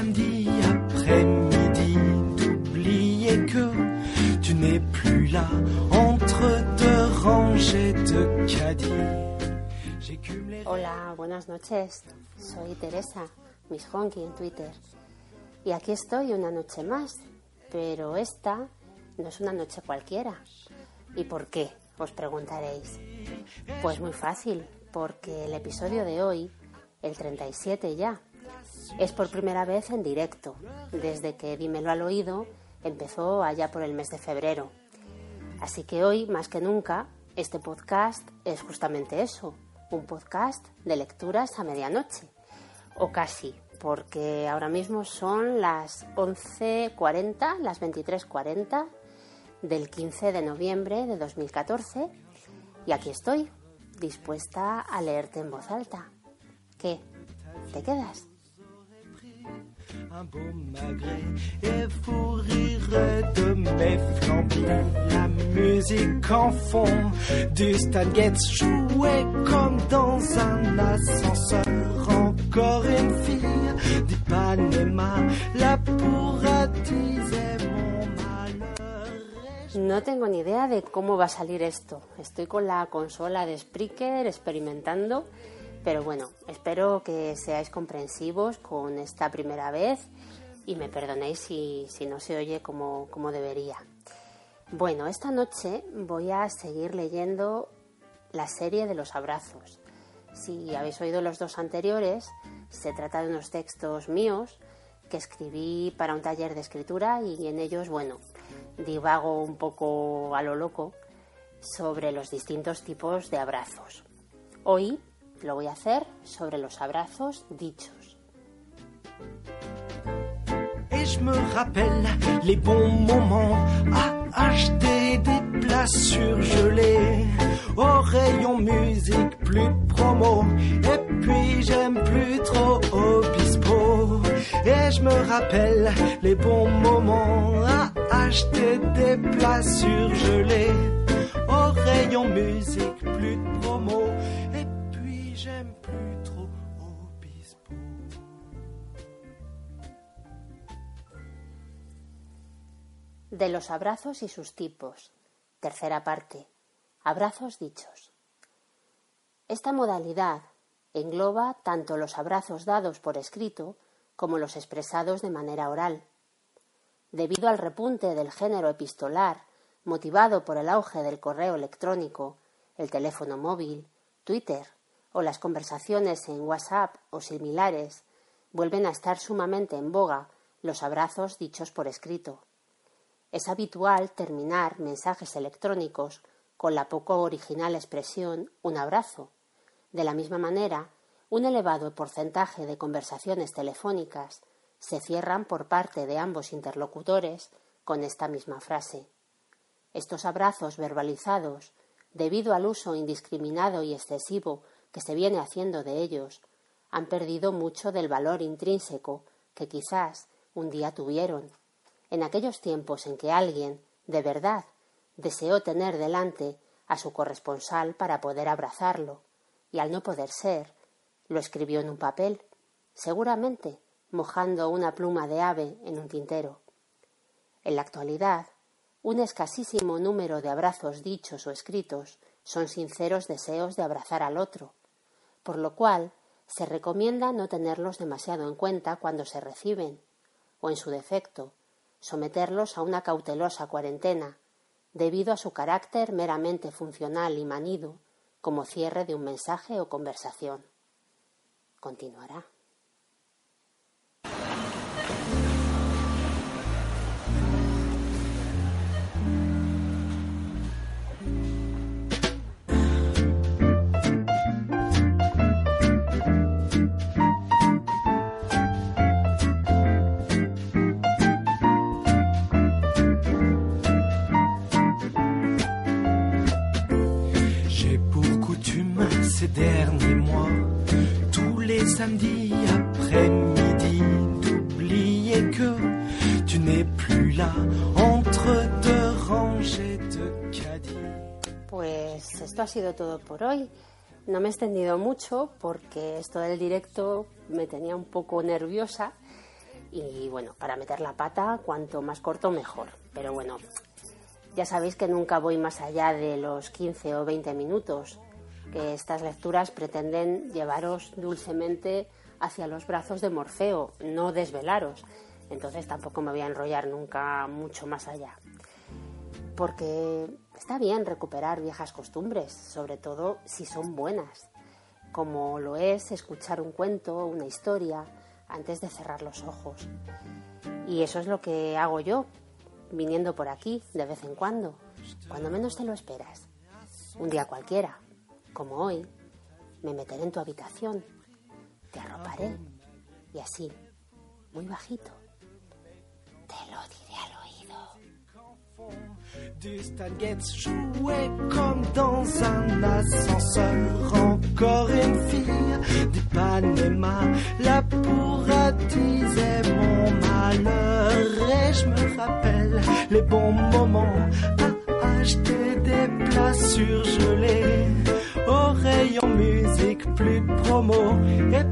samedis après-midi, d'oublier que tu n'es plus là entre deux rangées de caddies. Hola, buenas noches. Soy Teresa, Miss Honky en Twitter. Y aquí estoy una noche más, pero esta no es una noche cualquiera. ¿Y por qué? Os preguntaréis. Pues muy fácil, porque el episodio de hoy el 37 ya. Es por primera vez en directo, desde que Dímelo al oído empezó allá por el mes de febrero. Así que hoy, más que nunca, este podcast es justamente eso, un podcast de lecturas a medianoche, o casi, porque ahora mismo son las 11.40, las 23.40 del 15 de noviembre de 2014, y aquí estoy, dispuesta a leerte en voz alta. ¿Qué? ¿Te quedas? Un beau magret et fou rire de mes flambis. La musique en fond du Stan Getz jouait comme dans un ascenseur. Encore une fille d'Ipanema, la pourra disait mon malheur. No tengo ni idea de cómo va a salir esto. Estoy con la consola de Spreaker experimentando pero bueno, espero que seáis comprensivos con esta primera vez y me perdonéis si, no se oye como, como debería. Bueno, esta noche voy a seguir leyendo la serie de los abrazos. Si habéis oído los dos anteriores, se trata de unos textos míos que escribí para un taller de escritura y en ellos, bueno, divago un poco a lo loco sobre los distintos tipos de abrazos. Hoy lo voy a hacer sobre los abrazos dichos. Et je me rappelle les bons moments à acheter des places surgelées au rayon musique, plus de promo. Et puis j'aime plus trop Obispo. Et je me rappelle les bons moments à acheter des places surgelées au rayon musique, plus promo. De los abrazos y sus tipos. Tercera parte. Abrazos dichos. Esta modalidad engloba tanto los abrazos dados por escrito como los expresados de manera oral. Debido al repunte del género epistolar, motivado por el auge del correo electrónico, el teléfono móvil, Twitter o las conversaciones en WhatsApp o similares, vuelven a estar sumamente en boga los abrazos dichos por escrito. Es habitual terminar mensajes electrónicos con la poco original expresión un abrazo. De la misma manera, un elevado porcentaje de conversaciones telefónicas se cierran por parte de ambos interlocutores con esta misma frase. Estos abrazos verbalizados, debido al uso indiscriminado y excesivo que se viene haciendo de ellos, han perdido mucho del valor intrínseco que quizás un día tuvieron, en aquellos tiempos en que alguien, de verdad, deseó tener delante a su corresponsal para poder abrazarlo, y al no poder ser, lo escribió en un papel, seguramente mojando una pluma de ave en un tintero. En la actualidad, un escasísimo número de abrazos dichos o escritos son sinceros deseos de abrazar al otro, por lo cual se recomienda no tenerlos demasiado en cuenta cuando se reciben, o en su defecto, someterlos a una cautelosa cuarentena, debido a su carácter meramente funcional y manido, como cierre de un mensaje o conversación. Continuará. Samedis après-midi, d'oublier que tu n'es plus là entre deux rangées de caddies. Pues esto ha sido todo por hoy. No me he extendido mucho porque esto del directo me tenía un poco nerviosa y bueno, para meter la pata, cuanto más corto mejor. Pero bueno, ya sabéis que nunca voy más allá de los 15 o 20 minutos que estas lecturas pretenden llevaros dulcemente hacia los brazos de Morfeo, no desvelaros. Entonces tampoco me voy a enrollar nunca mucho más allá. Porque está bien recuperar viejas costumbres, sobre todo si son buenas, como lo es escuchar un cuento, una historia, antes de cerrar los ojos. Y eso es lo que hago yo, viniendo por aquí de vez en cuando, cuando menos te lo esperas. Un día cualquiera, como hoy, me meteré en tu habitación, te arroparé y así, muy bajito, te lo diré al oído. Du jouait comme dans un ascenseur. Encore une fille d'Ipanema, la pourra disait mon malheur. Et je me rappelle les bons moments à acheter des plats surgelés au plus de promo et